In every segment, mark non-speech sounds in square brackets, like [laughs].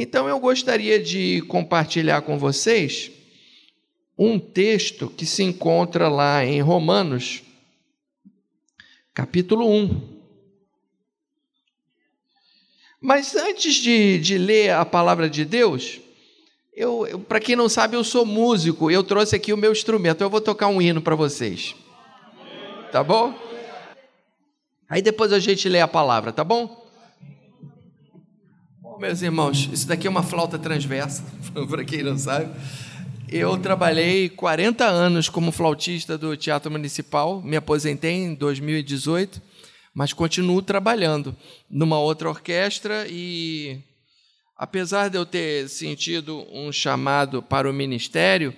Então eu gostaria de compartilhar com vocês um texto que se encontra lá em Romanos, capítulo 1. Mas antes de, de ler a palavra de Deus, eu, eu para quem não sabe, eu sou músico, eu trouxe aqui o meu instrumento, eu vou tocar um hino para vocês. Tá bom? Aí depois a gente lê a palavra, tá bom? Meus irmãos, isso daqui é uma flauta transversa, [laughs] para quem não sabe. Eu trabalhei 40 anos como flautista do Teatro Municipal, me aposentei em 2018, mas continuo trabalhando numa outra orquestra e apesar de eu ter sentido um chamado para o ministério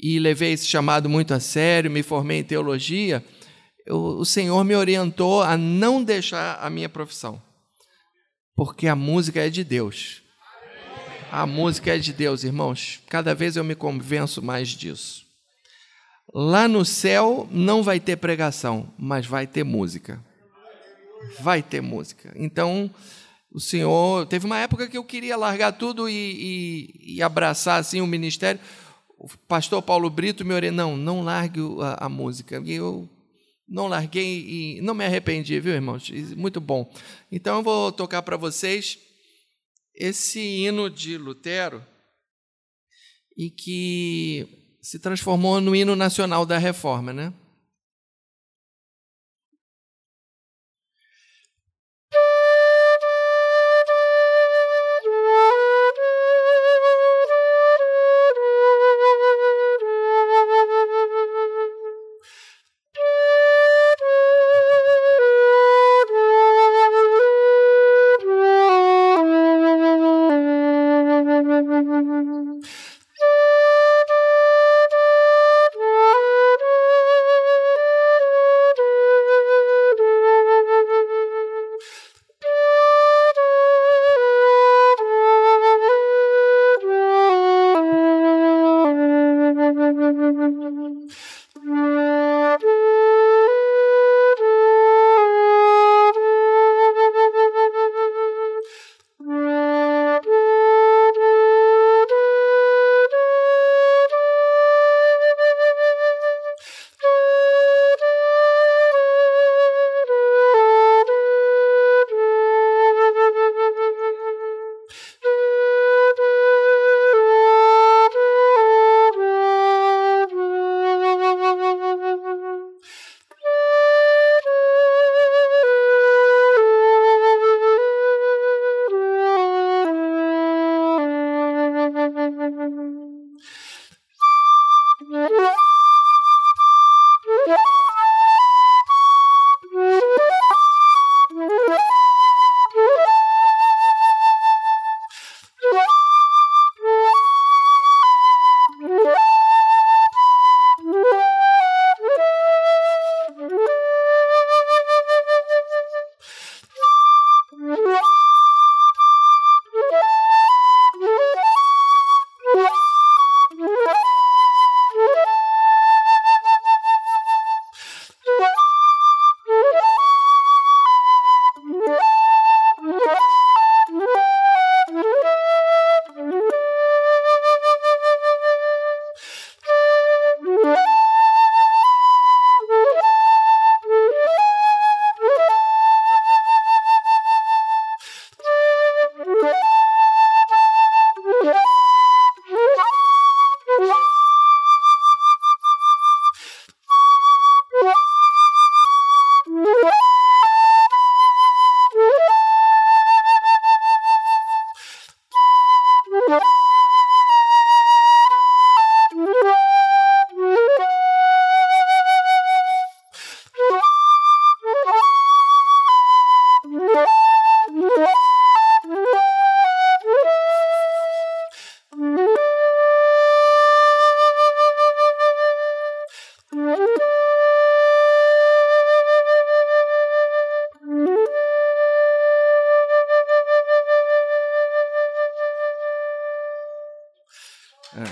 e levei esse chamado muito a sério, me formei em teologia, eu, o Senhor me orientou a não deixar a minha profissão, porque a música é de Deus. A música é de Deus, irmãos. Cada vez eu me convenço mais disso. Lá no céu não vai ter pregação, mas vai ter música. Vai ter música. Então, o Senhor. Teve uma época que eu queria largar tudo e, e, e abraçar assim o ministério. O pastor Paulo Brito me orientou: não, não largue a, a música. E eu não larguei e não me arrependi, viu, irmãos? Muito bom. Então eu vou tocar para vocês esse hino de Lutero e que se transformou no hino nacional da reforma, né? É.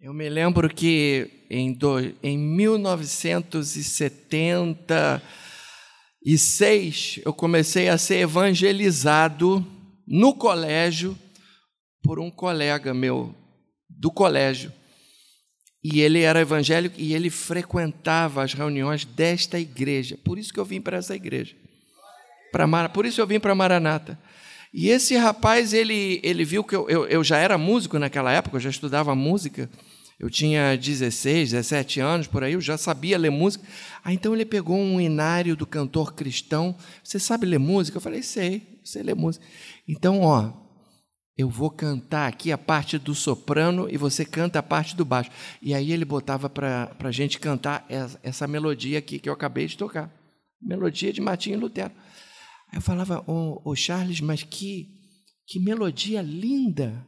Eu me lembro que em, do, em 1976 eu comecei a ser evangelizado no colégio por um colega meu do colégio. E ele era evangélico e ele frequentava as reuniões desta igreja. Por isso que eu vim para essa igreja. Pra, por isso eu vim para Maranata. E esse rapaz, ele, ele viu que eu, eu, eu já era músico naquela época, eu já estudava música. Eu tinha 16, 17 anos por aí, eu já sabia ler música. Aí então ele pegou um inário do cantor cristão. Você sabe ler música? Eu falei, sei, sei ler música. Então, ó, eu vou cantar aqui a parte do soprano e você canta a parte do baixo. E aí ele botava para a gente cantar essa melodia aqui que eu acabei de tocar. Melodia de Martinho Lutero. Aí eu falava, ô oh, oh Charles, mas que, que melodia linda.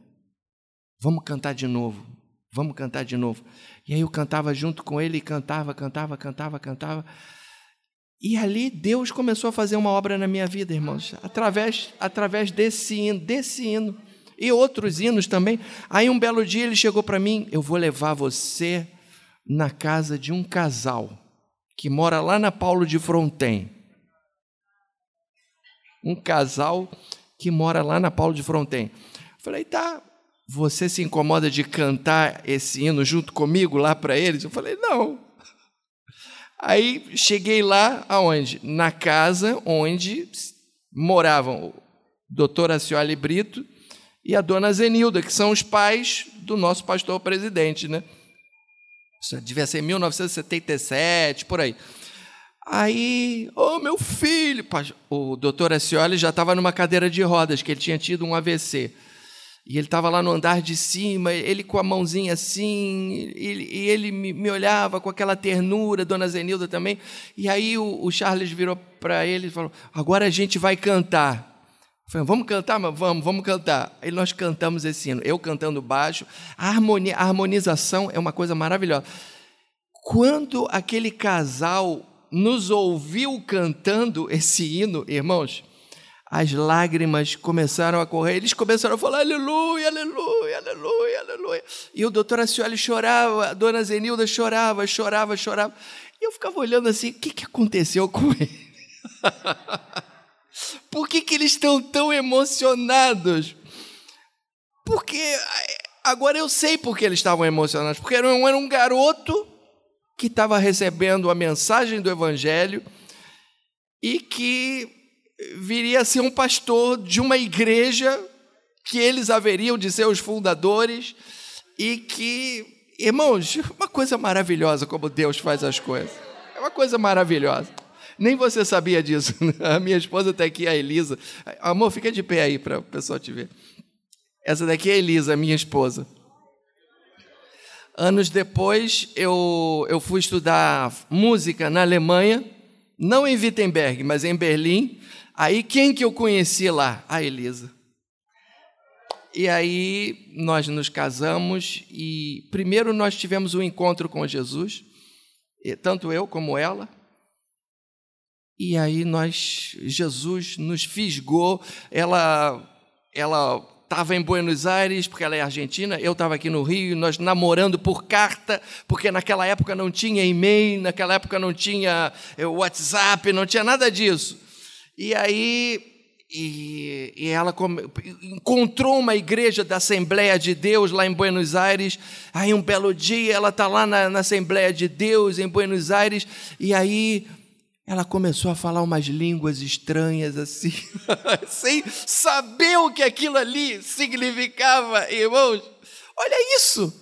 Vamos cantar de novo. Vamos cantar de novo. E aí eu cantava junto com ele, cantava, cantava, cantava, cantava. E ali Deus começou a fazer uma obra na minha vida, irmãos, através, através desse hino, desse hino e outros hinos também. Aí um belo dia ele chegou para mim: Eu vou levar você na casa de um casal que mora lá na Paulo de Fronten. Um casal que mora lá na Paulo de Fronten. Falei, tá, você se incomoda de cantar esse hino junto comigo lá para eles? Eu falei, não. Aí cheguei lá, aonde? Na casa onde moravam o doutor Acioli Brito e a dona Zenilda, que são os pais do nosso pastor presidente, né? Isso devia ser 1977, por aí. Aí, ô oh, meu filho, o doutor Acioli já estava numa cadeira de rodas, que ele tinha tido um AVC. E ele estava lá no andar de cima, ele com a mãozinha assim, e, ele me, olhava com aquela ternura, Dona Zenilda também. E aí o, o Charles virou para ele e falou: Agora a gente vai cantar. Eu falei, vamos cantar? Mas vamos, vamos cantar. Aí nós cantamos esse hino, eu cantando baixo. A, harmonia, a harmonização é uma coisa maravilhosa. Quando aquele casal nos ouviu cantando esse hino, irmãos, as lágrimas começaram a correr, eles começaram a falar aleluia, aleluia, aleluia, aleluia. E o doutor Acioli chorava, a dona Zenilda chorava, chorava, chorava. E eu ficava olhando assim, o que, que aconteceu com ele? [laughs] Por que, que eles estão tão emocionados? Porque agora eu sei por que eles estavam emocionados. Porque era um, era um garoto que estava recebendo a mensagem do Evangelho e que viria a ser um pastor de uma igreja que eles haveriam de ser os fundadores e que, irmãos, uma coisa maravilhosa como Deus faz as coisas. É uma coisa maravilhosa. Nem você sabia disso. A minha esposa está aqui, a Elisa. Amor, fica de pé aí para o pessoal te ver. Essa daqui é a Elisa, minha esposa. Anos depois, eu, eu fui estudar música na Alemanha, não em Wittenberg, mas em Berlim. Aí quem que eu conheci lá? A Elisa. E aí nós nos casamos e primeiro nós tivemos um encontro com Jesus, tanto eu como ela. E aí nós Jesus nos fisgou. Ela ela estava em Buenos Aires, porque ela é argentina, eu estava aqui no Rio, nós namorando por carta, porque naquela época não tinha e-mail, naquela época não tinha eh, WhatsApp, não tinha nada disso. E aí e, e, ela encontrou uma igreja da Assembleia de Deus lá em Buenos Aires. Aí um belo dia ela está lá na, na, Assembleia de Deus em Buenos Aires e aí ela começou a falar umas línguas estranhas assim, [laughs] sem saber o que aquilo ali significava, irmãos. Olha isso,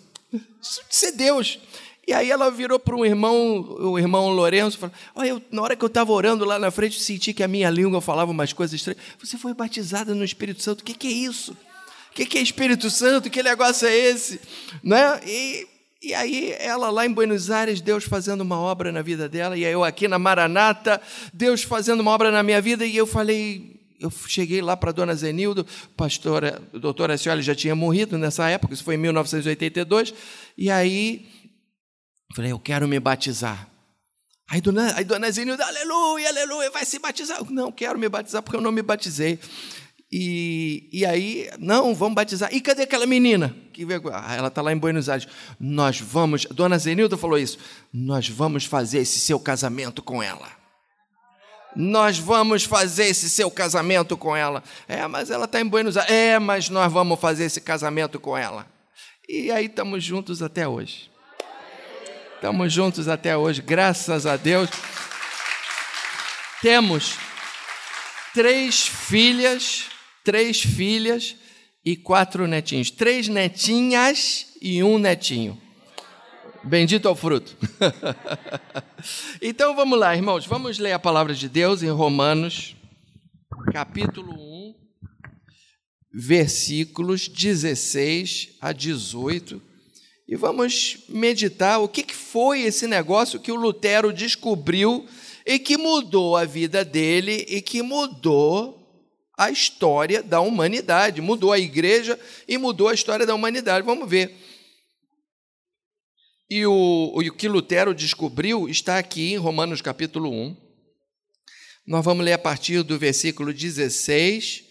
isso é Deus. E aí ela virou para um irmão, o irmão Lourenço, e falou: Olha, eu, na hora que eu estava orando lá na frente, senti que a minha língua falava umas coisas estranhas. Você foi batizada no Espírito Santo. O que, que é isso? O que, que é Espírito Santo? Que negócio é esse? Né? E, e aí ela lá em Buenos Aires, Deus fazendo uma obra na vida dela, e eu aqui na Maranata, Deus fazendo uma obra na minha vida, e eu falei, eu cheguei lá para a dona Zenildo, pastora, o doutor Acioli já tinha morrido nessa época, isso foi em 1982, e aí Falei, eu quero me batizar. Aí dona, aí dona Zenilda, aleluia, aleluia, vai se batizar. Eu, não, quero me batizar porque eu não me batizei. E, e aí, não, vamos batizar. E cadê aquela menina? Que ah, ela está lá em Buenos Aires. Nós vamos, Dona Zenilda falou isso. Nós vamos fazer esse seu casamento com ela. Nós vamos fazer esse seu casamento com ela. É, mas ela está em Buenos Aires. É, mas nós vamos fazer esse casamento com ela. E aí estamos juntos até hoje. Estamos juntos até hoje, graças a Deus. Temos três filhas três filhas e quatro netinhos. Três netinhas e um netinho. Bendito ao fruto. [laughs] então vamos lá, irmãos. Vamos ler a palavra de Deus em Romanos, capítulo 1, versículos 16 a 18. E vamos meditar o que foi esse negócio que o Lutero descobriu e que mudou a vida dele e que mudou a história da humanidade, mudou a igreja e mudou a história da humanidade. Vamos ver. E o, o que Lutero descobriu está aqui em Romanos capítulo 1. Nós vamos ler a partir do versículo 16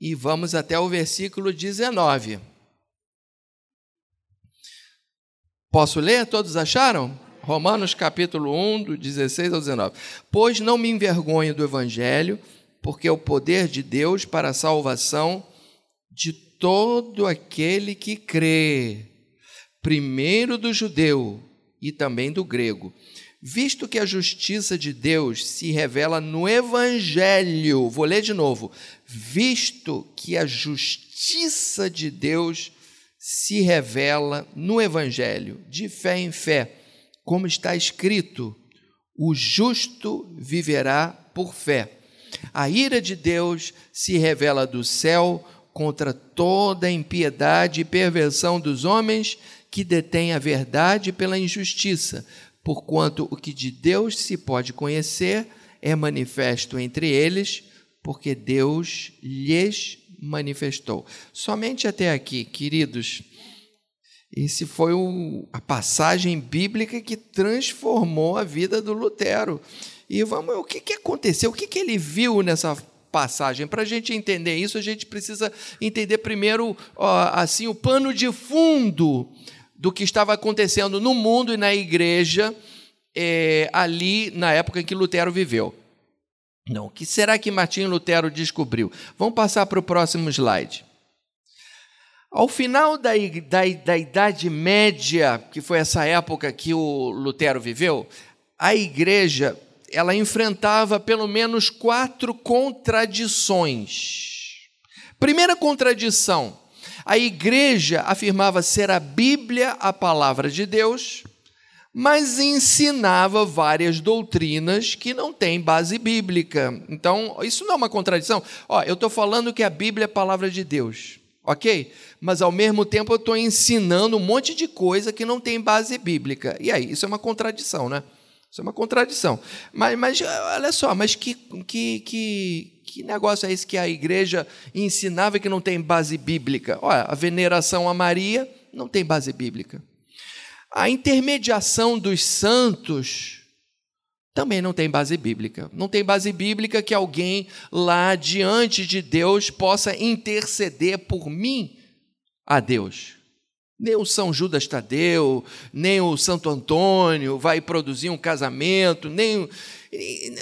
e vamos até o versículo 19. Posso ler? Todos acharam? Romanos capítulo 1, do 16 ao 19. Pois não me envergonho do evangelho porque é o poder de Deus para a salvação de todo aquele que crê, primeiro do judeu e também do grego. Visto que a justiça de Deus se revela no Evangelho, vou ler de novo. Visto que a justiça de Deus se revela no Evangelho, de fé em fé, como está escrito: o justo viverá por fé. A ira de Deus se revela do céu contra toda a impiedade e perversão dos homens que detêm a verdade pela injustiça, porquanto o que de Deus se pode conhecer é manifesto entre eles, porque Deus lhes manifestou. Somente até aqui, queridos. Esse foi o, a passagem bíblica que transformou a vida do Lutero. E vamos, o que, que aconteceu? O que, que ele viu nessa passagem? Para a gente entender isso, a gente precisa entender primeiro ó, assim o pano de fundo do que estava acontecendo no mundo e na igreja é, ali na época em que Lutero viveu. Não, o que será que Martinho Lutero descobriu? Vamos passar para o próximo slide. Ao final da, da, da Idade Média, que foi essa época que o Lutero viveu, a igreja ela enfrentava pelo menos quatro contradições. Primeira contradição: a igreja afirmava ser a Bíblia a palavra de Deus, mas ensinava várias doutrinas que não têm base bíblica. Então, isso não é uma contradição. Ó, eu estou falando que a Bíblia é a palavra de Deus, ok? Mas ao mesmo tempo eu estou ensinando um monte de coisa que não tem base bíblica. E aí, isso é uma contradição, né? Isso é uma contradição. Mas, mas olha só, mas que, que, que, que negócio é esse que a igreja ensinava que não tem base bíblica? Olha, a veneração a Maria não tem base bíblica. A intermediação dos santos também não tem base bíblica. Não tem base bíblica que alguém lá diante de Deus possa interceder por mim a Deus. Nem o São Judas Tadeu, nem o Santo Antônio vai produzir um casamento, nem.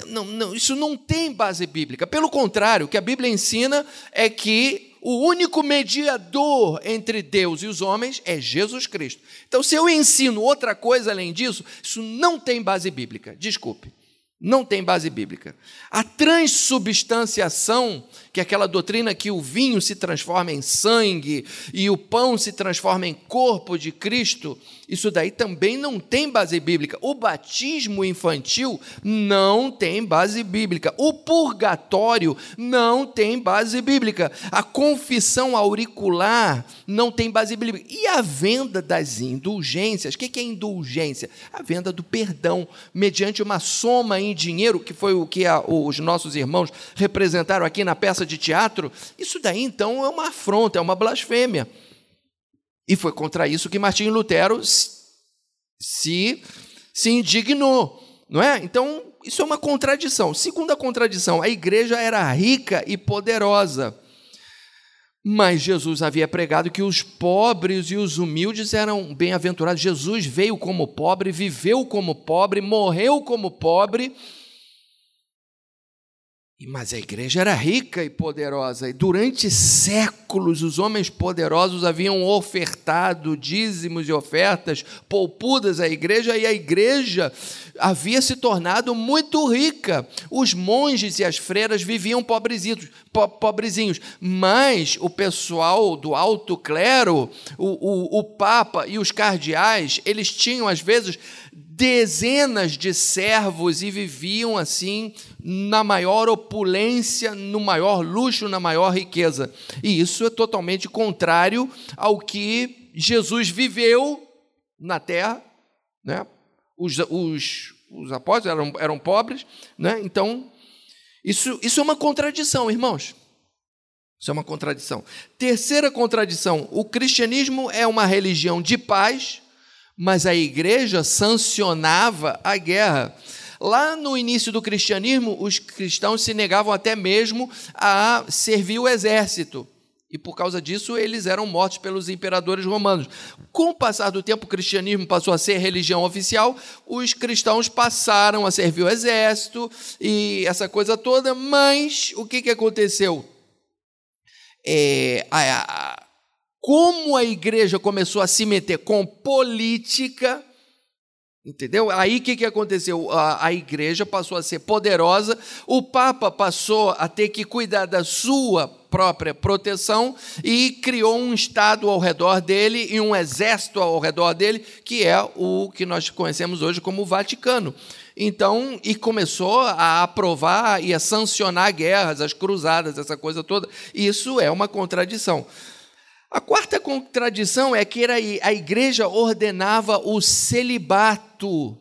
Não, não, isso não tem base bíblica. Pelo contrário, o que a Bíblia ensina é que o único mediador entre Deus e os homens é Jesus Cristo. Então, se eu ensino outra coisa além disso, isso não tem base bíblica. Desculpe. Não tem base bíblica. A transubstanciação, que aquela doutrina que o vinho se transforma em sangue e o pão se transforma em corpo de Cristo, isso daí também não tem base bíblica. O batismo infantil não tem base bíblica. O purgatório não tem base bíblica. A confissão auricular não tem base bíblica. E a venda das indulgências? O que é indulgência? A venda do perdão mediante uma soma em dinheiro, que foi o que os nossos irmãos representaram aqui na peça de teatro. Isso daí então é uma afronta, é uma blasfêmia. E foi contra isso que Martinho Lutero se, se indignou, não é? Então, isso é uma contradição. Segunda contradição, a igreja era rica e poderosa. Mas Jesus havia pregado que os pobres e os humildes eram bem-aventurados. Jesus veio como pobre, viveu como pobre, morreu como pobre. Mas a igreja era rica e poderosa, e durante séculos os homens poderosos haviam ofertado dízimos e ofertas poupudas à igreja, e a igreja havia se tornado muito rica. Os monges e as freiras viviam pobrezinhos, po pobrezinhos mas o pessoal do alto clero, o, o, o papa e os cardeais, eles tinham às vezes dezenas de servos e viviam assim na maior opulência, no maior luxo, na maior riqueza. E isso é totalmente contrário ao que Jesus viveu na terra. Né? Os, os, os apóstolos eram, eram pobres, né? então isso, isso é uma contradição, irmãos. Isso é uma contradição. Terceira contradição: o cristianismo é uma religião de paz mas a igreja sancionava a guerra. Lá no início do cristianismo, os cristãos se negavam até mesmo a servir o exército. E por causa disso, eles eram mortos pelos imperadores romanos. Com o passar do tempo, o cristianismo passou a ser religião oficial, os cristãos passaram a servir o exército e essa coisa toda, mas o que, que aconteceu? É, a, como a igreja começou a se meter com política, entendeu? Aí o que, que aconteceu? A, a igreja passou a ser poderosa, o Papa passou a ter que cuidar da sua própria proteção e criou um Estado ao redor dele e um exército ao redor dele, que é o que nós conhecemos hoje como o Vaticano. Então, e começou a aprovar e a sancionar guerras, as cruzadas, essa coisa toda. Isso é uma contradição. A quarta contradição é que a igreja ordenava o celibato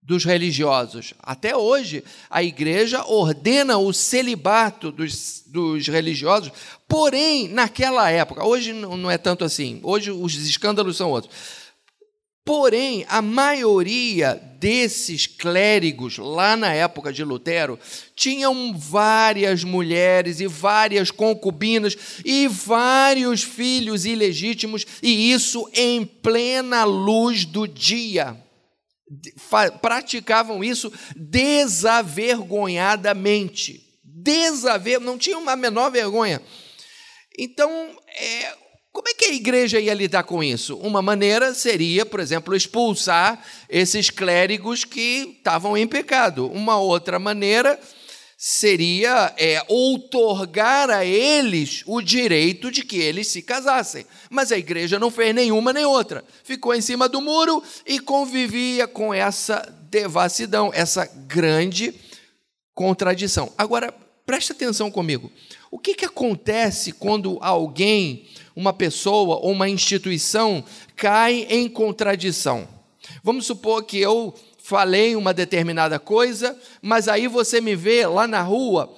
dos religiosos. Até hoje, a igreja ordena o celibato dos, dos religiosos, porém, naquela época, hoje não é tanto assim, hoje os escândalos são outros. Porém, a maioria desses clérigos, lá na época de Lutero, tinham várias mulheres e várias concubinas e vários filhos ilegítimos, e isso em plena luz do dia. Praticavam isso desavergonhadamente. Desaver, não tinham a menor vergonha. Então, é, como é que a igreja ia lidar com isso? Uma maneira seria, por exemplo, expulsar esses clérigos que estavam em pecado. Uma outra maneira seria é, outorgar a eles o direito de que eles se casassem. Mas a igreja não fez nenhuma nem outra. Ficou em cima do muro e convivia com essa devassidão, essa grande contradição. Agora, preste atenção comigo. O que, que acontece quando alguém uma pessoa ou uma instituição cai em contradição. Vamos supor que eu falei uma determinada coisa, mas aí você me vê lá na rua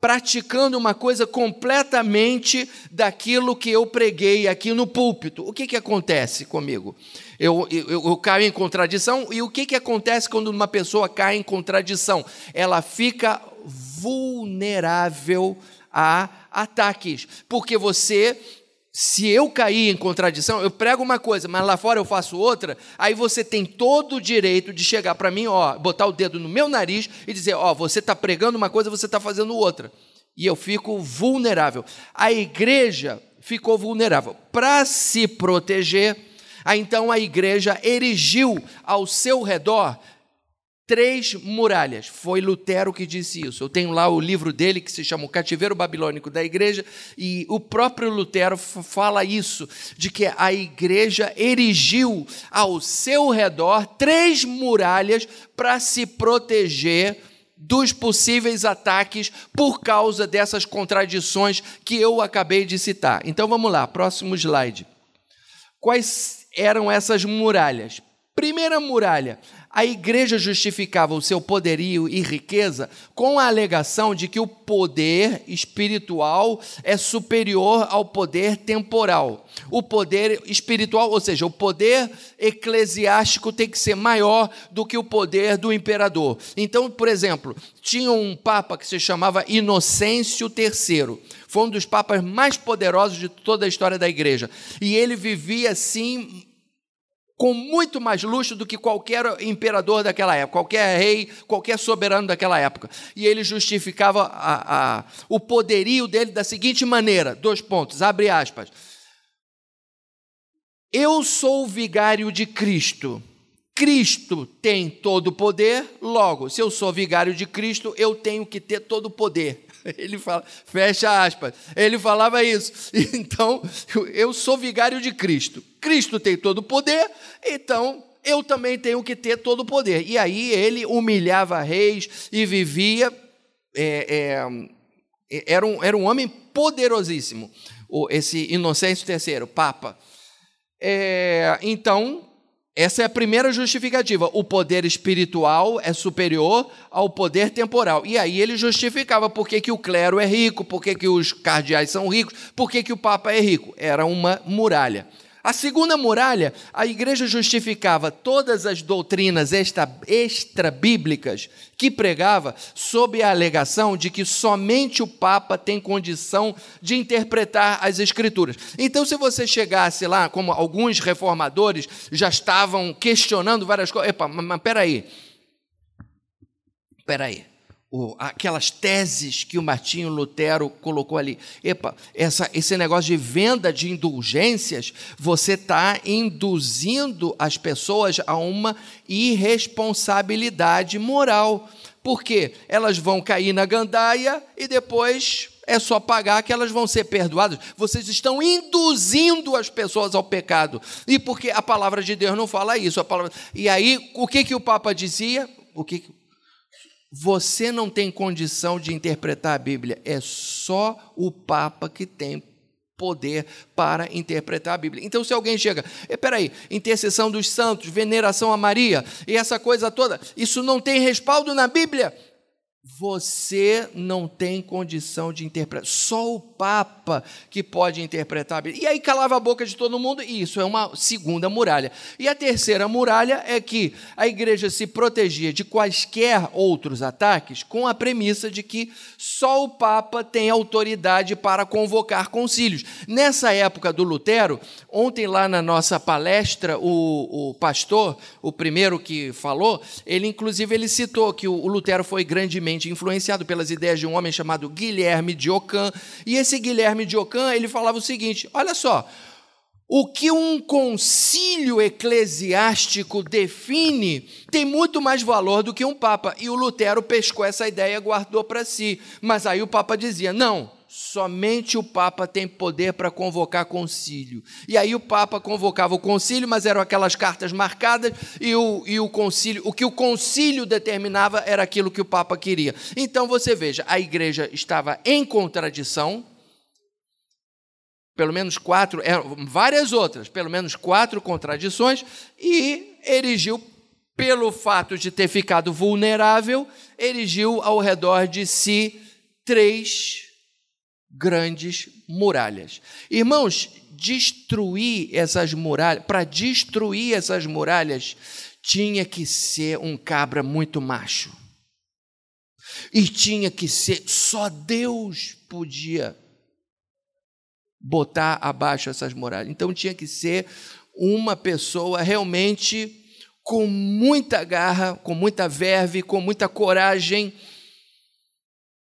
praticando uma coisa completamente daquilo que eu preguei aqui no púlpito. O que, que acontece comigo? Eu, eu, eu caio em contradição, e o que, que acontece quando uma pessoa cai em contradição? Ela fica vulnerável a ataques, porque você se eu cair em contradição, eu prego uma coisa, mas lá fora eu faço outra, aí você tem todo o direito de chegar para mim, ó, botar o dedo no meu nariz e dizer, ó, você está pregando uma coisa, você está fazendo outra. E eu fico vulnerável. A igreja ficou vulnerável. Para se proteger, então a igreja erigiu ao seu redor três muralhas. Foi Lutero que disse isso. Eu tenho lá o livro dele que se chama O Cativeiro Babilônico da Igreja, e o próprio Lutero fala isso, de que a igreja erigiu ao seu redor três muralhas para se proteger dos possíveis ataques por causa dessas contradições que eu acabei de citar. Então vamos lá, próximo slide. Quais eram essas muralhas? Primeira muralha, a igreja justificava o seu poderio e riqueza com a alegação de que o poder espiritual é superior ao poder temporal. O poder espiritual, ou seja, o poder eclesiástico tem que ser maior do que o poder do imperador. Então, por exemplo, tinha um papa que se chamava Inocêncio III. Foi um dos papas mais poderosos de toda a história da igreja. E ele vivia assim com muito mais luxo do que qualquer imperador daquela época, qualquer rei, qualquer soberano daquela época. E ele justificava a, a, o poderio dele da seguinte maneira: dois pontos, abre aspas. Eu sou o vigário de Cristo. Cristo tem todo o poder, logo, se eu sou vigário de Cristo, eu tenho que ter todo o poder. [laughs] Ele fala, fecha aspas. Ele falava isso. [laughs] Então, eu sou vigário de Cristo. Cristo tem todo o poder, então eu também tenho que ter todo o poder. E aí ele humilhava reis e vivia. É, é, era, um, era um homem poderosíssimo, esse Inocêncio III, Papa. É, então, essa é a primeira justificativa. O poder espiritual é superior ao poder temporal. E aí ele justificava por que, que o clero é rico, por que, que os cardeais são ricos, por que, que o Papa é rico. Era uma muralha. A segunda muralha, a igreja justificava todas as doutrinas extra-bíblicas que pregava sob a alegação de que somente o Papa tem condição de interpretar as Escrituras. Então, se você chegasse lá, como alguns reformadores já estavam questionando várias coisas, epa, mas peraí, peraí, aquelas teses que o Martinho Lutero colocou ali. Epa, essa, esse negócio de venda de indulgências, você está induzindo as pessoas a uma irresponsabilidade moral. Porque elas vão cair na gandaia e depois é só pagar que elas vão ser perdoadas. Vocês estão induzindo as pessoas ao pecado. E porque a palavra de Deus não fala isso. A palavra... E aí, o que, que o Papa dizia? O que, você não tem condição de interpretar a Bíblia, é só o Papa que tem poder para interpretar a Bíblia. Então, se alguém chega, espera aí, intercessão dos santos, veneração a Maria e essa coisa toda, isso não tem respaldo na Bíblia. Você não tem condição de interpretar. Só o Papa que pode interpretar a Bíblia. E aí calava a boca de todo mundo, e isso é uma segunda muralha. E a terceira muralha é que a igreja se protegia de quaisquer outros ataques com a premissa de que só o Papa tem autoridade para convocar concílios. Nessa época do Lutero, ontem lá na nossa palestra, o, o pastor, o primeiro que falou, ele inclusive ele citou que o Lutero foi grandemente influenciado pelas ideias de um homem chamado Guilherme de Ockham. E esse Guilherme de Ockham, ele falava o seguinte: olha só, o que um concílio eclesiástico define tem muito mais valor do que um papa. E o Lutero pescou essa ideia e guardou para si. Mas aí o papa dizia: não, Somente o Papa tem poder para convocar concílio. E aí o Papa convocava o concílio, mas eram aquelas cartas marcadas, e o, e o concílio, o que o concílio determinava era aquilo que o Papa queria. Então você veja, a igreja estava em contradição, pelo menos quatro, várias outras, pelo menos quatro contradições, e erigiu, pelo fato de ter ficado vulnerável, erigiu ao redor de si três grandes muralhas. Irmãos, destruir essas muralhas, para destruir essas muralhas, tinha que ser um cabra muito macho. E tinha que ser, só Deus podia botar abaixo essas muralhas. Então tinha que ser uma pessoa realmente com muita garra, com muita verve, com muita coragem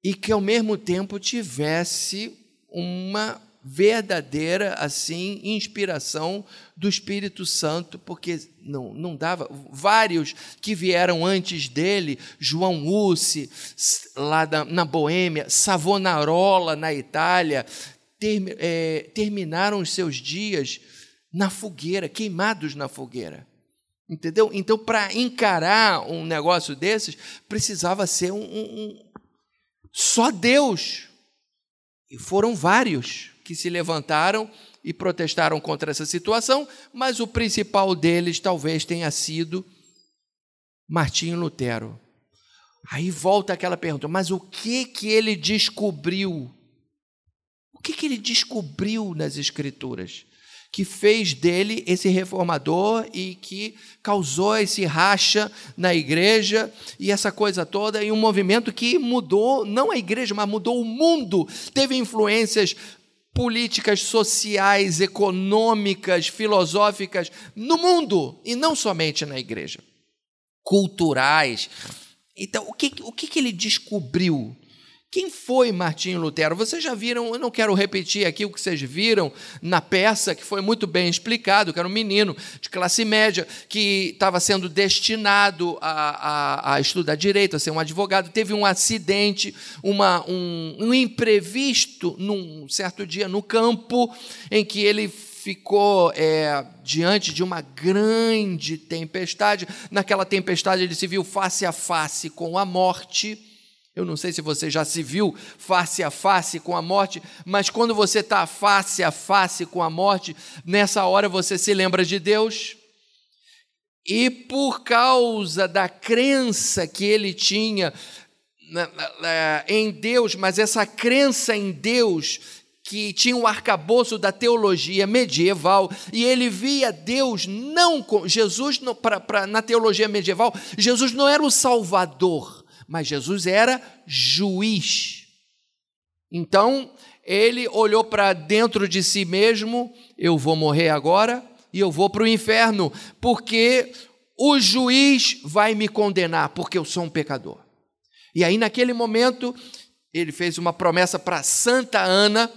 e que ao mesmo tempo tivesse uma verdadeira assim inspiração do Espírito Santo, porque não, não dava. Vários que vieram antes dele, João Ussi, lá na, na Boêmia, Savonarola, na Itália, ter, é, terminaram os seus dias na fogueira, queimados na fogueira. Entendeu? Então, para encarar um negócio desses, precisava ser um, um, só Deus. E foram vários que se levantaram e protestaram contra essa situação, mas o principal deles talvez tenha sido Martinho Lutero. Aí volta aquela pergunta: mas o que que ele descobriu? O que que ele descobriu nas Escrituras? Que fez dele esse reformador e que causou esse racha na igreja e essa coisa toda, e um movimento que mudou, não a igreja, mas mudou o mundo, teve influências políticas sociais, econômicas, filosóficas no mundo e não somente na igreja, culturais. Então, o que, o que ele descobriu? Quem foi Martinho Lutero? Vocês já viram, eu não quero repetir aqui o que vocês viram na peça, que foi muito bem explicado, que era um menino de classe média que estava sendo destinado a, a, a, estudar direito, a ser um advogado, teve um acidente, uma, um, um imprevisto num certo dia no campo, em que ele ficou é, diante de uma grande tempestade. Naquela tempestade, ele se viu face a face com a morte. Eu não sei se você já se viu face a face com a morte, mas quando você está face a face com a morte, nessa hora você se lembra de Deus. E por causa da crença que ele tinha em Deus, mas essa crença em Deus que tinha um arcabouço da teologia medieval e ele via Deus não Jesus na teologia medieval Jesus não era o Salvador mas Jesus era juiz então ele olhou para dentro de si mesmo eu vou morrer agora e eu vou para o inferno porque o juiz vai me condenar porque eu sou um pecador e aí naquele momento ele fez uma promessa para Santa Ana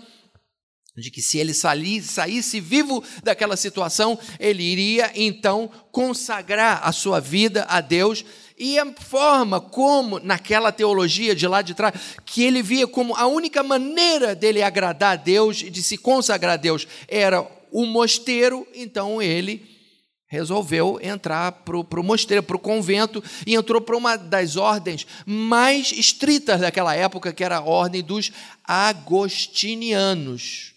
de que se ele saísse vivo daquela situação, ele iria então consagrar a sua vida a Deus. E a forma como, naquela teologia de lá de trás, que ele via como a única maneira dele agradar a Deus e de se consagrar a Deus era o mosteiro, então ele resolveu entrar para o mosteiro, para o convento, e entrou para uma das ordens mais estritas daquela época, que era a ordem dos agostinianos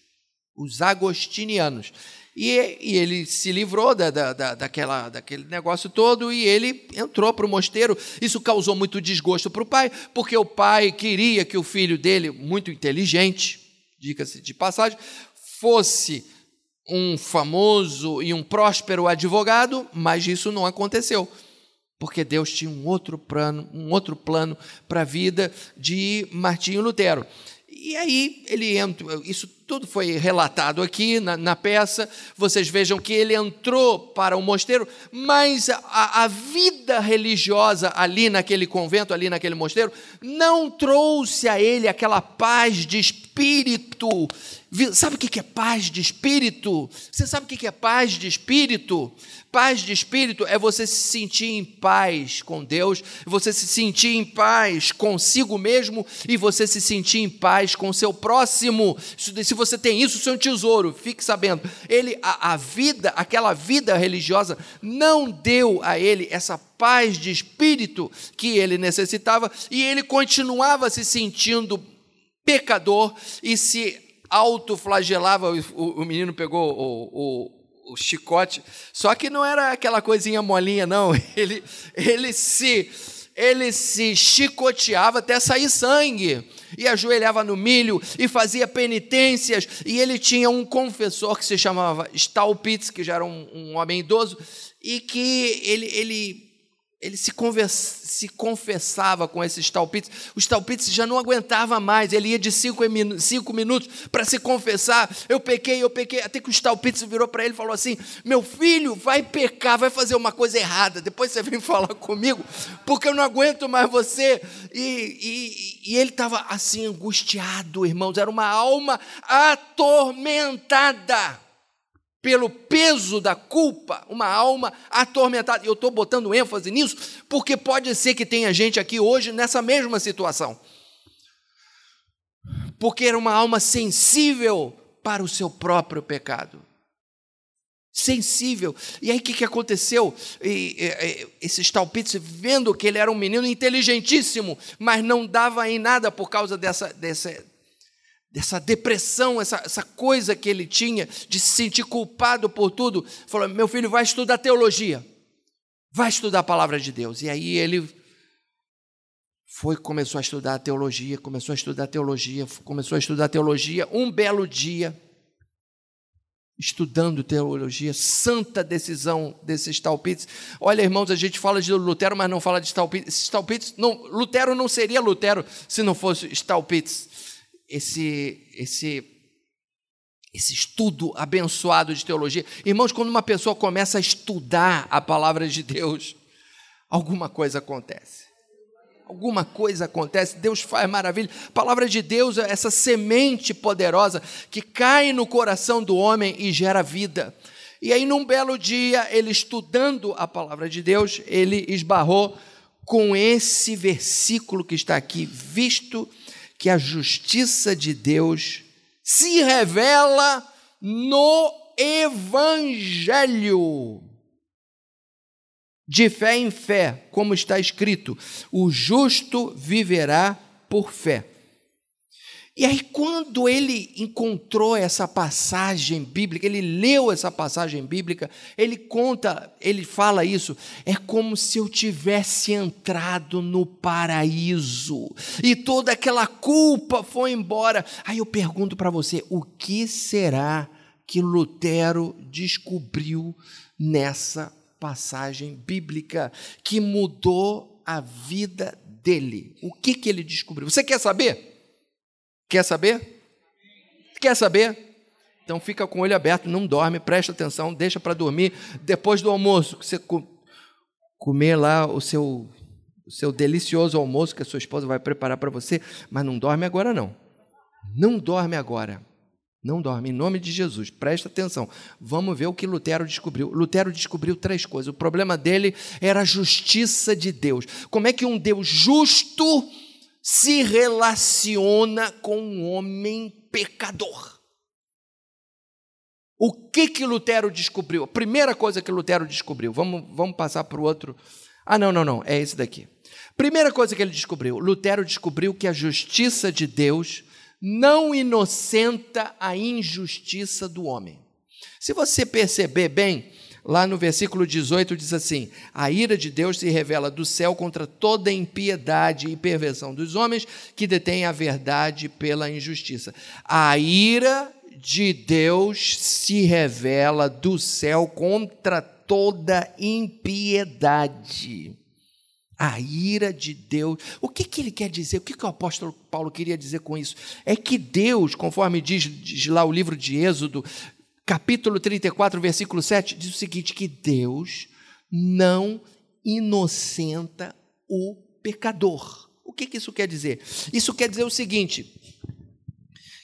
os agostinianos. E, e, ele se livrou da, da, da, daquela, daquele negócio todo e ele entrou para o mosteiro. Isso causou muito desgosto para o pai, porque o pai queria que o filho dele, muito inteligente, diga-se de passagem, fosse um famoso e um próspero advogado, mas isso não aconteceu. Porque Deus tinha um outro plano, um outro plano para a vida de Martinho Lutero. E aí ele entra, isso tudo foi relatado aqui na, na, peça. Vocês vejam que ele entrou para o mosteiro, mas a, a, vida religiosa ali naquele convento, ali naquele mosteiro, não trouxe a ele aquela paz de espírito. Sabe o que é paz de espírito? Você sabe o que é paz de espírito? Paz de espírito é você se sentir em paz com Deus, você se sentir em paz consigo mesmo e você se sentir em paz com o seu próximo. Se você tem isso, seu tesouro, fique sabendo. Ele, a, a vida, aquela vida religiosa, não deu a ele essa paz de espírito que ele necessitava e ele continuava se sentindo pecador e se autoflagelava. O, o menino pegou o, o o chicote, só que não era aquela coisinha molinha, não. [laughs] Ele, ele se ele se chicoteava até sair sangue, e ajoelhava no milho e fazia penitências, e ele tinha um confessor que se chamava Staupitz, que já era um, um homem idoso, e que ele, ele ele se, se, confessava com esses talpites. Os talpites já não aguentava mais. Ele ia de cinco, cinco minutos para se confessar. Eu pequei, eu pequei. Até que os talpites virou para ele e falou assim: Meu filho, vai pecar, vai fazer uma coisa errada. Depois você vem [laughs] falar comigo, porque eu não aguento mais você. E, e, e ele estava assim, angustiado, irmãos. Era uma alma atormentada pelo peso da culpa, uma alma atormentada. Eu estou botando ênfase nisso porque pode ser que tenha gente aqui hoje nessa mesma situação. Porque era uma alma sensível para o seu próprio pecado. Sensível. E aí o que, que aconteceu? E, e, e, esses talpites, vendo que ele era um menino inteligentíssimo, mas não dava em nada por causa dessa, dessa, dessa depressão, essa, essa coisa que ele tinha de se sentir culpado por tudo, falou: meu filho vai estudar teologia. Vai estudar a palavra de Deus. E aí ele foi começou a estudar teologia, começou a estudar teologia, começou a estudar teologia. Um belo dia, estudando teologia, santa decisão desses Talpites. Olha, irmãos, a gente fala de Lutero, mas não fala de Talpites. Stalpites não, Lutero não seria Lutero se não fosse Stalpites. Esse, esse, esse estudo abençoado de teologia. Irmãos, quando uma pessoa começa a estudar a palavra de Deus, alguma coisa acontece alguma coisa acontece, Deus faz maravilha. A palavra de Deus é essa semente poderosa que cai no coração do homem e gera vida. E aí, num belo dia, ele estudando a palavra de Deus, ele esbarrou com esse versículo que está aqui, visto a justiça de Deus se revela no Evangelho de fé em fé, como está escrito: o justo viverá por fé. E aí, quando ele encontrou essa passagem bíblica, ele leu essa passagem bíblica, ele conta, ele fala isso, é como se eu tivesse entrado no paraíso e toda aquela culpa foi embora. Aí eu pergunto para você: o que será que Lutero descobriu nessa passagem bíblica que mudou a vida dele. O que, que ele descobriu? Você quer saber? Quer saber? Quer saber? Então fica com o olho aberto, não dorme, presta atenção, deixa para dormir depois do almoço, você comer lá o seu o seu delicioso almoço que a sua esposa vai preparar para você, mas não dorme agora não. Não dorme agora. Não dorme, em nome de Jesus. Presta atenção. Vamos ver o que Lutero descobriu. Lutero descobriu três coisas. O problema dele era a justiça de Deus. Como é que um Deus justo se relaciona com um homem pecador? O que que Lutero descobriu? A primeira coisa que Lutero descobriu. Vamos, vamos passar para o outro. Ah, não, não, não. É esse daqui. Primeira coisa que ele descobriu. Lutero descobriu que a justiça de Deus não inocenta a injustiça do homem. Se você perceber bem, lá no versículo 18 diz assim: A ira de Deus se revela do céu contra toda impiedade e perversão dos homens que detêm a verdade pela injustiça. A ira de Deus se revela do céu contra toda impiedade a ira de Deus. O que, que ele quer dizer? O que, que o apóstolo Paulo queria dizer com isso? É que Deus, conforme diz, diz lá o livro de Êxodo, capítulo 34, versículo 7, diz o seguinte: que Deus não inocenta o pecador. O que, que isso quer dizer? Isso quer dizer o seguinte: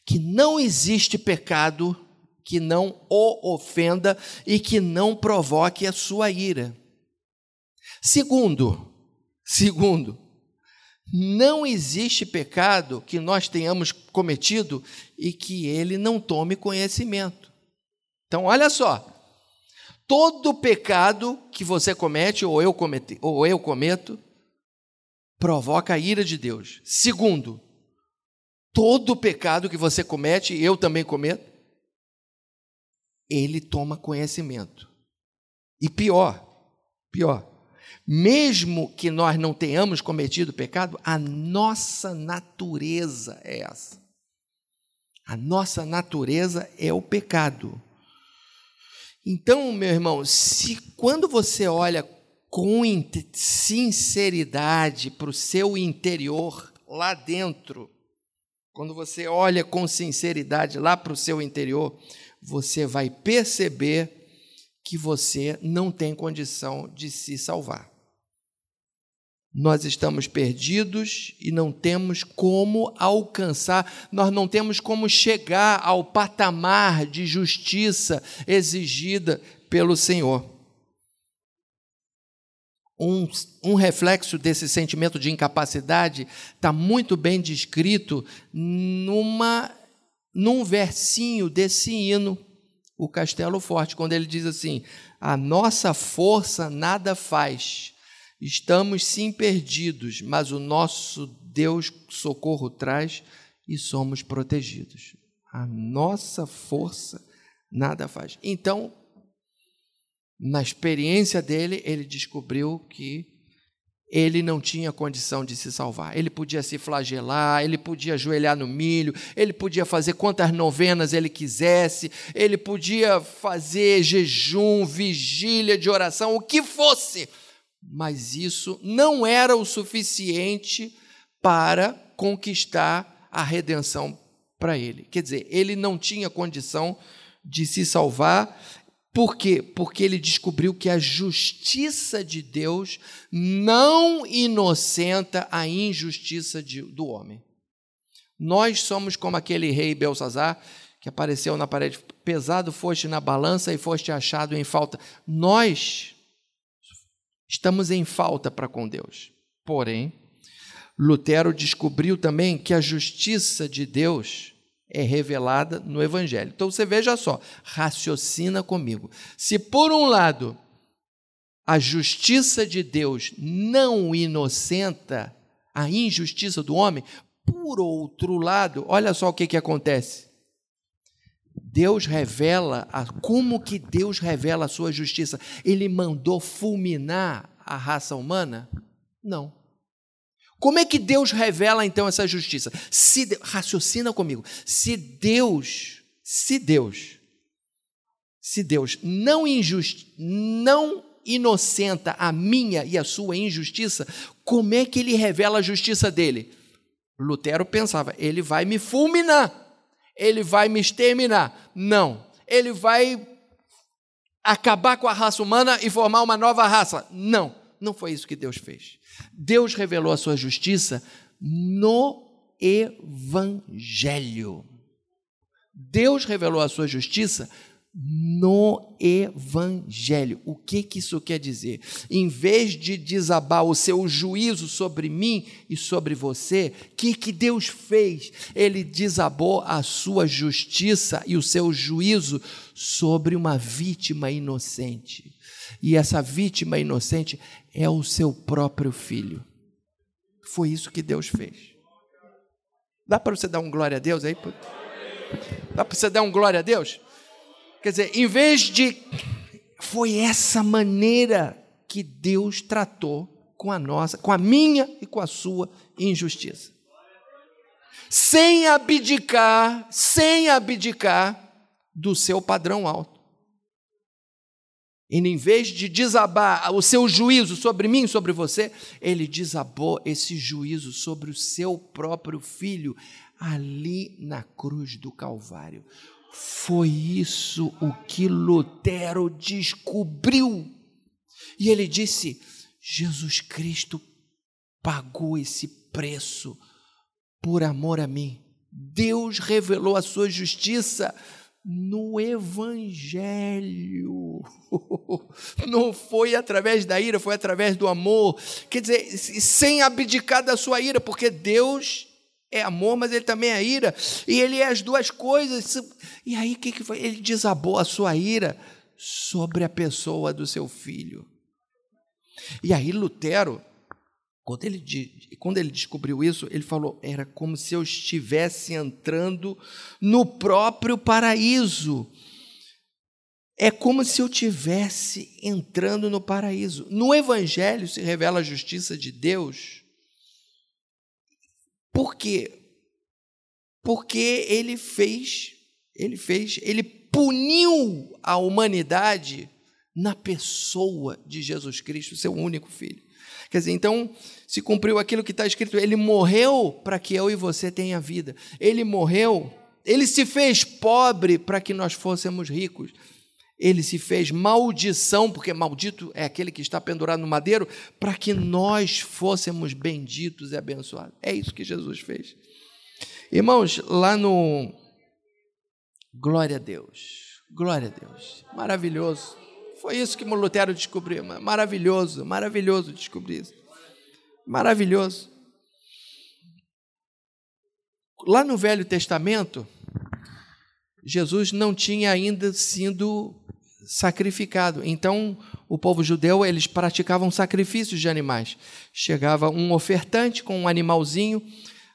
que não existe pecado que não o ofenda e que não provoque a sua ira. Segundo, Segundo, não existe pecado que nós tenhamos cometido e que ele não tome conhecimento. Então, olha só. Todo pecado que você comete ou eu, cometi, ou eu cometo provoca a ira de Deus. Segundo, todo pecado que você comete e eu também cometo, ele toma conhecimento. E pior, pior, mesmo que nós não tenhamos cometido pecado, a nossa natureza é essa. A nossa natureza é o pecado. Então, meu irmão, se quando você olha com sinceridade para o seu interior, lá dentro, quando você olha com sinceridade lá para o seu interior, você vai perceber que você não tem condição de se salvar. Nós estamos perdidos e não temos como alcançar, nós não temos como chegar ao patamar de justiça exigida pelo Senhor. Um, um, reflexo desse sentimento de incapacidade está muito bem descrito numa, num versinho desse hino o castelo forte, quando ele diz assim: a nossa força nada faz, estamos sim perdidos, mas o nosso Deus socorro traz e somos protegidos. A nossa força nada faz. Então, Na experiência dele, ele descobriu que ele não tinha condição de se salvar. Ele podia se flagelar, ele podia ajoelhar no milho, ele podia fazer quantas novenas ele quisesse, ele podia fazer jejum, vigília de oração, o que fosse, mas isso não era o suficiente para conquistar a redenção para ele. Quer dizer, ele não tinha condição de se salvar. Por quê? Porque ele descobriu que a justiça de Deus não inocenta a injustiça de, do homem. Nós somos como aquele rei Belsazar que apareceu na parede, pesado foste na balança e foste achado em falta. Nós estamos em falta para com Deus. Porém, Lutero descobriu também que a justiça de Deus é revelada no Evangelho. Então você veja só, raciocina comigo. Se por um lado a justiça de Deus não inocenta a injustiça do homem, por outro lado, olha só o que, que acontece. Deus revela a, como que Deus revela a sua justiça. Ele mandou fulminar a raça humana? Não. Como é que Deus revela então essa justiça? Se raciocina comigo. Se Deus, se Deus, se Deus não injusti, não inocenta a minha e a sua injustiça, como é que ele revela a justiça dele? Lutero pensava, ele vai me fulminar, ele vai me exterminar. Não, ele vai acabar com a raça humana e formar uma nova raça. Não, não foi isso que Deus fez. Deus revelou a sua justiça no Evangelho. Deus revelou a sua justiça no Evangelho. O que, que isso quer dizer? Em vez de desabar o seu juízo sobre mim e sobre você, o que, que Deus fez? Ele desabou a sua justiça e o seu juízo sobre uma vítima inocente. E essa vítima inocente é o seu próprio filho. Foi isso que Deus fez. Dá para você dar um glória a Deus aí? Dá para você dar um glória a Deus? Quer dizer, em vez de. Foi essa maneira que Deus tratou com a nossa, com a minha e com a sua injustiça. Sem abdicar, sem abdicar do seu padrão alto. E em vez de desabar o seu juízo sobre mim, sobre você, ele desabou esse juízo sobre o seu próprio filho ali na cruz do Calvário. Foi isso o que Lutero descobriu. E ele disse: Jesus Cristo pagou esse preço por amor a mim. Deus revelou a sua justiça no Evangelho. [laughs] Não foi através da ira, foi através do amor. Quer dizer, sem abdicar da sua ira, porque Deus é amor, mas ele também é ira, e ele é as duas coisas. E aí o que, que foi? Ele desabou a sua ira sobre a pessoa do seu filho. E aí Lutero quando ele, quando ele descobriu isso, ele falou: era como se eu estivesse entrando no próprio paraíso. É como se eu estivesse entrando no paraíso. No Evangelho se revela a justiça de Deus. Por quê? Porque ele fez, ele fez, ele puniu a humanidade na pessoa de Jesus Cristo, seu único filho. Quer dizer, então se cumpriu aquilo que está escrito: Ele morreu para que eu e você tenha vida. Ele morreu, ele se fez pobre para que nós fôssemos ricos. Ele se fez maldição, porque maldito é aquele que está pendurado no madeiro, para que nós fôssemos benditos e abençoados. É isso que Jesus fez. Irmãos, lá no. Glória a Deus, glória a Deus, maravilhoso. Foi isso que Lutero descobriu. Maravilhoso, maravilhoso descobrir isso. Maravilhoso. Lá no Velho Testamento, Jesus não tinha ainda sido sacrificado. Então, o povo judeu, eles praticavam sacrifícios de animais. Chegava um ofertante com um animalzinho,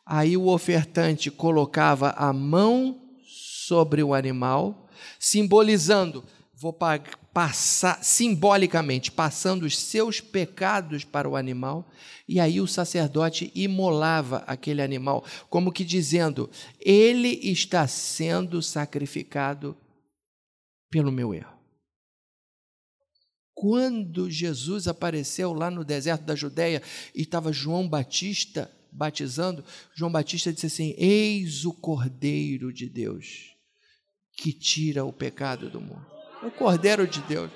aí o ofertante colocava a mão sobre o animal, simbolizando vou passar simbolicamente passando os seus pecados para o animal, e aí o sacerdote imolava aquele animal, como que dizendo: ele está sendo sacrificado pelo meu erro. Quando Jesus apareceu lá no deserto da Judéia e estava João Batista batizando, João Batista disse assim: Eis o Cordeiro de Deus que tira o pecado do mundo. O Cordeiro de Deus.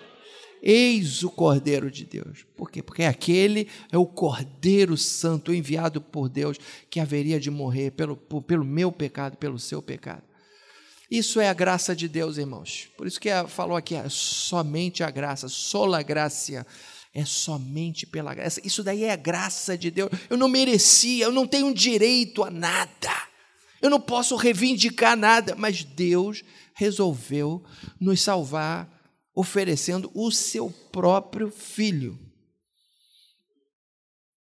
Eis o Cordeiro de Deus. Por quê? Porque aquele é o Cordeiro Santo enviado por Deus que haveria de morrer pelo, pelo meu pecado, pelo seu pecado. Isso é a graça de Deus, irmãos. Por isso que falou aqui, é somente a graça, sola graça, é somente pela graça. Isso daí é a graça de Deus. Eu não merecia, eu não tenho direito a nada. Eu não posso reivindicar nada, mas Deus resolveu nos salvar oferecendo o seu próprio filho.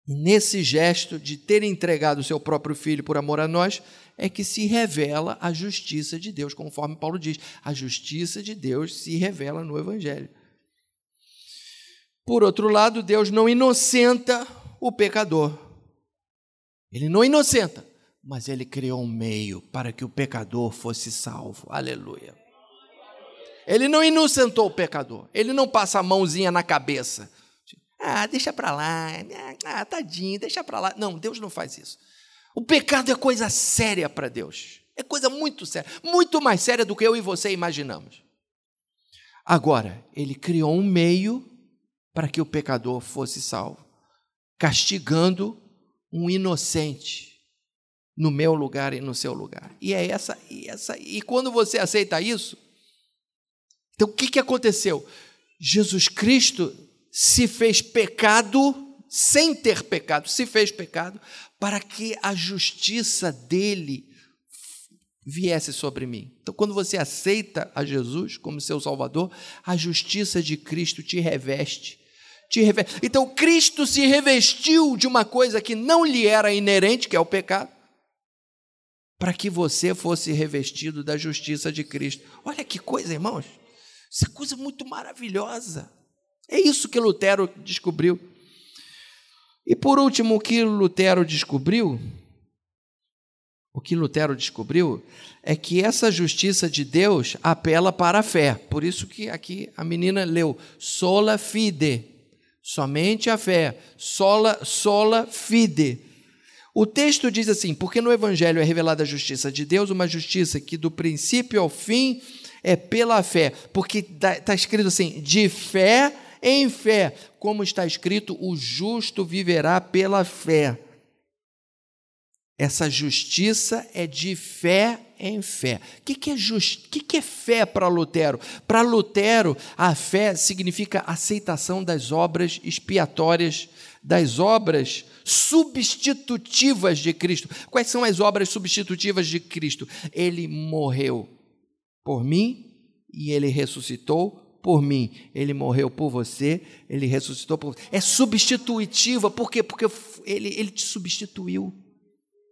E nesse gesto de ter entregado o seu próprio filho por amor a nós, é que se revela a justiça de Deus, conforme Paulo diz. A justiça de Deus se revela no Evangelho. Por outro lado, Deus não inocenta o pecador. Ele não inocenta, mas ele criou um meio para que o pecador fosse salvo. Aleluia. Ele não inocentou o pecador. Ele não passa a mãozinha na cabeça. Ah, deixa para lá. Ah, tadinho, deixa para lá. Não, Deus não faz isso. O pecado é coisa séria para Deus. É coisa muito séria, muito mais séria do que eu e você imaginamos. Agora, ele criou um meio para que o pecador fosse salvo, castigando um inocente no meu lugar e no seu lugar. E é essa e essa e quando você aceita isso, então o que que aconteceu? Jesus Cristo se fez pecado sem ter pecado, se fez pecado para que a justiça dele viesse sobre mim. Então, quando você aceita a Jesus como seu Salvador, a justiça de Cristo te reveste. Te reveste. Então, Cristo se revestiu de uma coisa que não lhe era inerente, que é o pecado, para que você fosse revestido da justiça de Cristo. Olha que coisa, irmãos. Isso é coisa muito maravilhosa. É isso que Lutero descobriu. E por último, o que Lutero descobriu, o que Lutero descobriu é que essa justiça de Deus apela para a fé. Por isso que aqui a menina leu sola fide, somente a fé, sola sola fide. O texto diz assim: porque no evangelho é revelada a justiça de Deus, uma justiça que do princípio ao fim é pela fé, porque está escrito assim: de fé em fé, como está escrito, o justo viverá pela fé. Essa justiça é de fé em fé. O que, que, é, just... que, que é fé para Lutero? Para Lutero, a fé significa aceitação das obras expiatórias, das obras substitutivas de Cristo. Quais são as obras substitutivas de Cristo? Ele morreu por mim e ele ressuscitou por mim, ele morreu por você, ele ressuscitou por você. É substitutiva, por quê? Porque ele, ele te substituiu.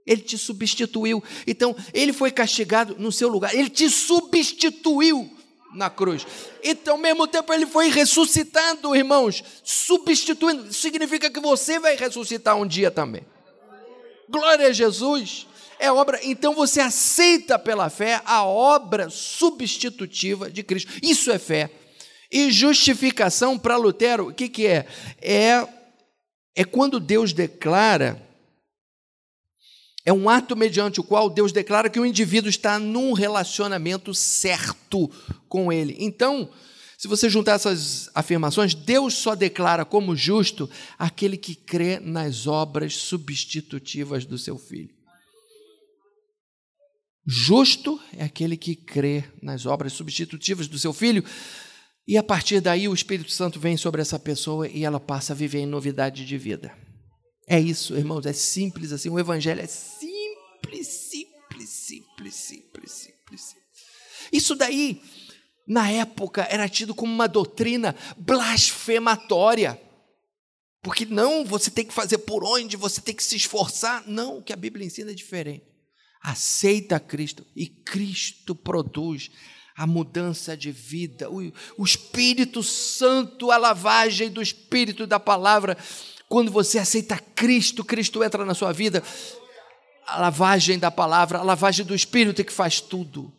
Ele te substituiu. Então, ele foi castigado no seu lugar, ele te substituiu na cruz. Então, ao mesmo tempo, ele foi ressuscitado, irmãos, substituindo. Significa que você vai ressuscitar um dia também. Glória a Jesus. É obra, então você aceita pela fé a obra substitutiva de Cristo. Isso é fé. E justificação para Lutero, o que, que é? é? É quando Deus declara, é um ato mediante o qual Deus declara que o indivíduo está num relacionamento certo com Ele. Então, se você juntar essas afirmações, Deus só declara como justo aquele que crê nas obras substitutivas do seu filho. Justo é aquele que crê nas obras substitutivas do seu filho. E a partir daí o Espírito Santo vem sobre essa pessoa e ela passa a viver em novidade de vida. É isso, irmãos, é simples assim. O Evangelho é simples, simples, simples, simples, simples. Isso daí, na época, era tido como uma doutrina blasfematória. Porque não, você tem que fazer por onde, você tem que se esforçar. Não, o que a Bíblia ensina é diferente. Aceita Cristo e Cristo produz a mudança de vida, o, o Espírito Santo, a lavagem do Espírito da palavra. Quando você aceita Cristo, Cristo entra na sua vida. A lavagem da palavra, a lavagem do Espírito que faz tudo.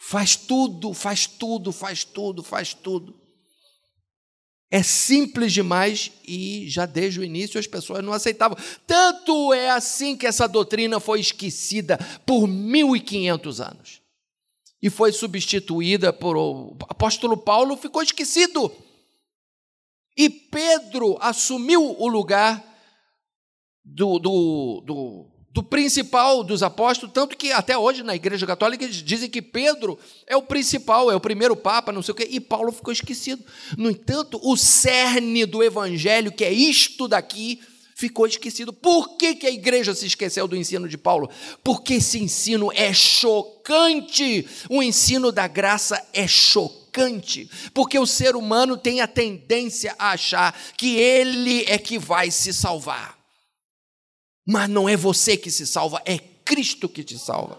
Faz tudo, faz tudo, faz tudo, faz tudo. É simples demais e já desde o início as pessoas não aceitavam. Tanto é assim que essa doutrina foi esquecida por 1500 anos e foi substituída por o apóstolo Paulo, ficou esquecido. E Pedro assumiu o lugar do, do, do, do, principal dos apóstolos, tanto que até hoje na Igreja Católica eles dizem que Pedro é o principal, é o primeiro Papa, não sei o quê, e Paulo ficou esquecido. No entanto, o cerne do Evangelho, que é isto daqui, ficou esquecido. Por que, que a igreja se esqueceu do ensino de Paulo? Porque esse ensino é chocante. O ensino da graça é chocante. Porque o ser humano tem a tendência a achar que ele é que vai se salvar. Mas não é você que se salva, é Cristo que te salva.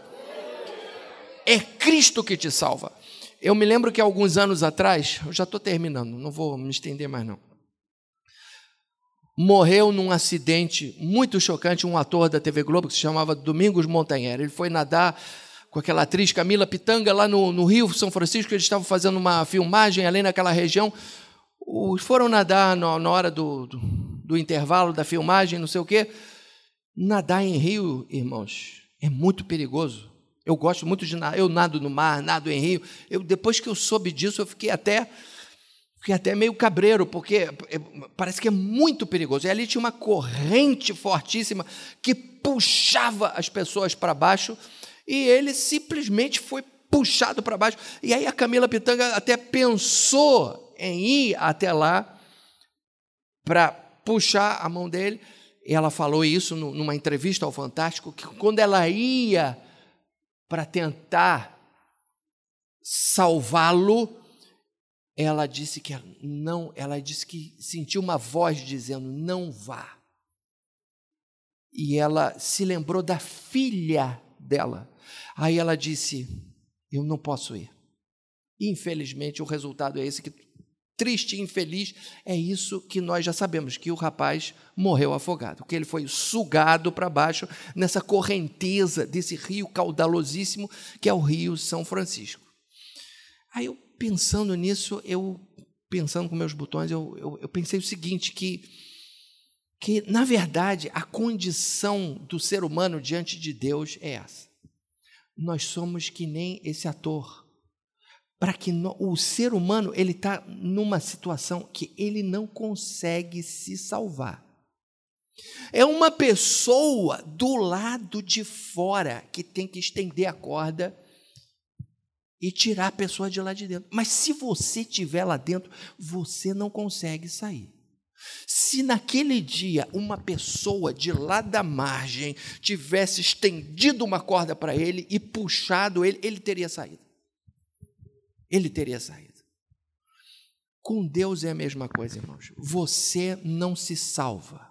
É Cristo que te salva. Eu me lembro que alguns anos atrás, eu já estou terminando, não vou me estender mais não morreu num acidente muito chocante um ator da TV Globo que se chamava Domingos Montanher. Ele foi nadar com aquela atriz Camila Pitanga lá no, no Rio São Francisco. Eles estavam fazendo uma filmagem ali naquela região. Os foram nadar na, na hora do, do, do intervalo da filmagem, não sei o quê. Nadar em rio, irmãos, é muito perigoso. Eu gosto muito de nadar. Eu nado no mar, nado em rio. Eu, depois que eu soube disso, eu fiquei até Fiquei até meio cabreiro, porque é, parece que é muito perigoso. E ali tinha uma corrente fortíssima que puxava as pessoas para baixo, e ele simplesmente foi puxado para baixo. E aí a Camila Pitanga até pensou em ir até lá para puxar a mão dele. E ela falou isso numa entrevista ao Fantástico, que quando ela ia para tentar salvá-lo, ela disse que não, ela disse que sentiu uma voz dizendo: "Não vá". E ela se lembrou da filha dela. Aí ela disse: "Eu não posso ir". Infelizmente, o resultado é esse que triste e infeliz é isso que nós já sabemos que o rapaz morreu afogado, que ele foi sugado para baixo nessa correnteza desse rio caudalosíssimo que é o Rio São Francisco. Aí eu pensando nisso, eu pensando com meus botões, eu, eu, eu pensei o seguinte, que, que, na verdade, a condição do ser humano diante de Deus é essa. Nós somos que nem esse ator. Para que no, o ser humano ele está numa situação que ele não consegue se salvar. É uma pessoa do lado de fora que tem que estender a corda e tirar a pessoa de lá de dentro. Mas se você estiver lá dentro, você não consegue sair. Se naquele dia uma pessoa de lá da margem tivesse estendido uma corda para ele e puxado ele, ele teria saído. Ele teria saído. Com Deus é a mesma coisa, irmãos. Você não se salva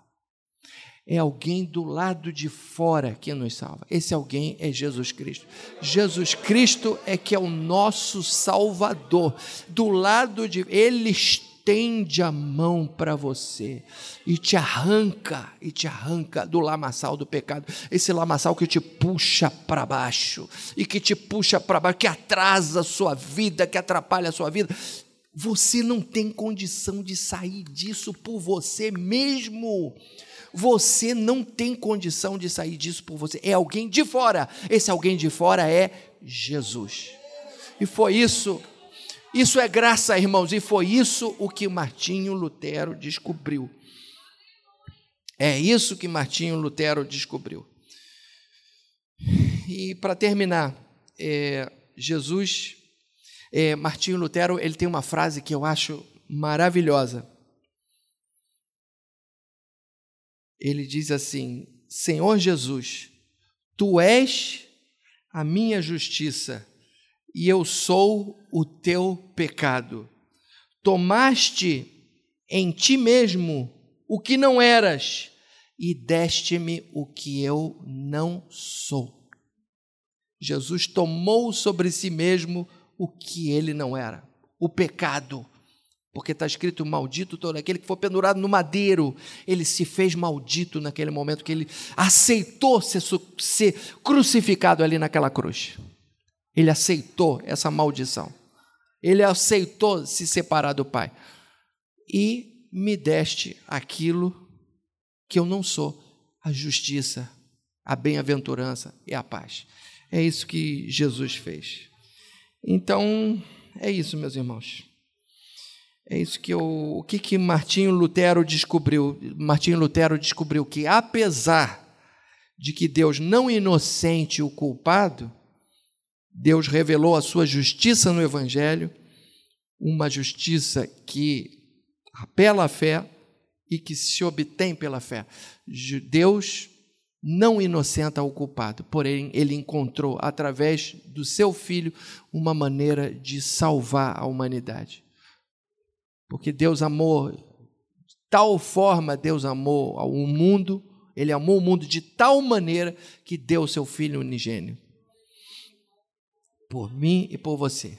é alguém do lado de fora que nos salva. Esse alguém é Jesus Cristo. Jesus Cristo é que é o nosso Salvador. Do lado de ele estende a mão para você e te arranca e te arranca do lamaçal do pecado. Esse lamaçal que te puxa para baixo e que te puxa para baixo, que atrasa a sua vida, que atrapalha a sua vida. Você não tem condição de sair disso por você mesmo. Você não tem condição de sair disso por você. É alguém de fora. Esse alguém de fora é Jesus. E foi isso. Isso é graça, irmãos, e foi isso o que Martinho Lutero descobriu. É isso que Martinho Lutero descobriu. E para terminar, é, Jesus, é, Martinho Lutero, ele tem uma frase que eu acho maravilhosa. Ele diz assim: Senhor Jesus, tu és a minha justiça e eu sou o teu pecado. Tomaste em ti mesmo o que não eras e deste-me o que eu não sou. Jesus tomou sobre si mesmo o que ele não era: o pecado. Porque está escrito maldito todo aquele que for pendurado no madeiro. Ele se fez maldito naquele momento que ele aceitou ser, ser crucificado ali naquela cruz. Ele aceitou essa maldição. Ele aceitou se separar do Pai. E me deste aquilo que eu não sou: a justiça, a bem-aventurança e a paz. É isso que Jesus fez. Então, é isso, meus irmãos. É isso que eu, o que que Martinho Lutero descobriu? Martinho Lutero descobriu que apesar de que Deus não inocente o culpado, Deus revelou a sua justiça no evangelho, uma justiça que apela à fé e que se obtém pela fé. Deus não inocenta o culpado, porém ele encontrou através do seu filho uma maneira de salvar a humanidade. Porque Deus amou, de tal forma Deus amou o mundo, ele amou o mundo de tal maneira que deu o seu filho unigênio. Por mim e por você.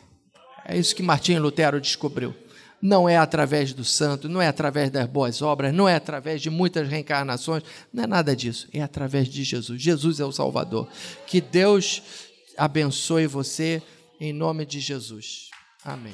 É isso que Martinho Lutero descobriu. Não é através do santo, não é através das boas obras, não é através de muitas reencarnações, não é nada disso. É através de Jesus. Jesus é o Salvador. Que Deus abençoe você em nome de Jesus. Amém.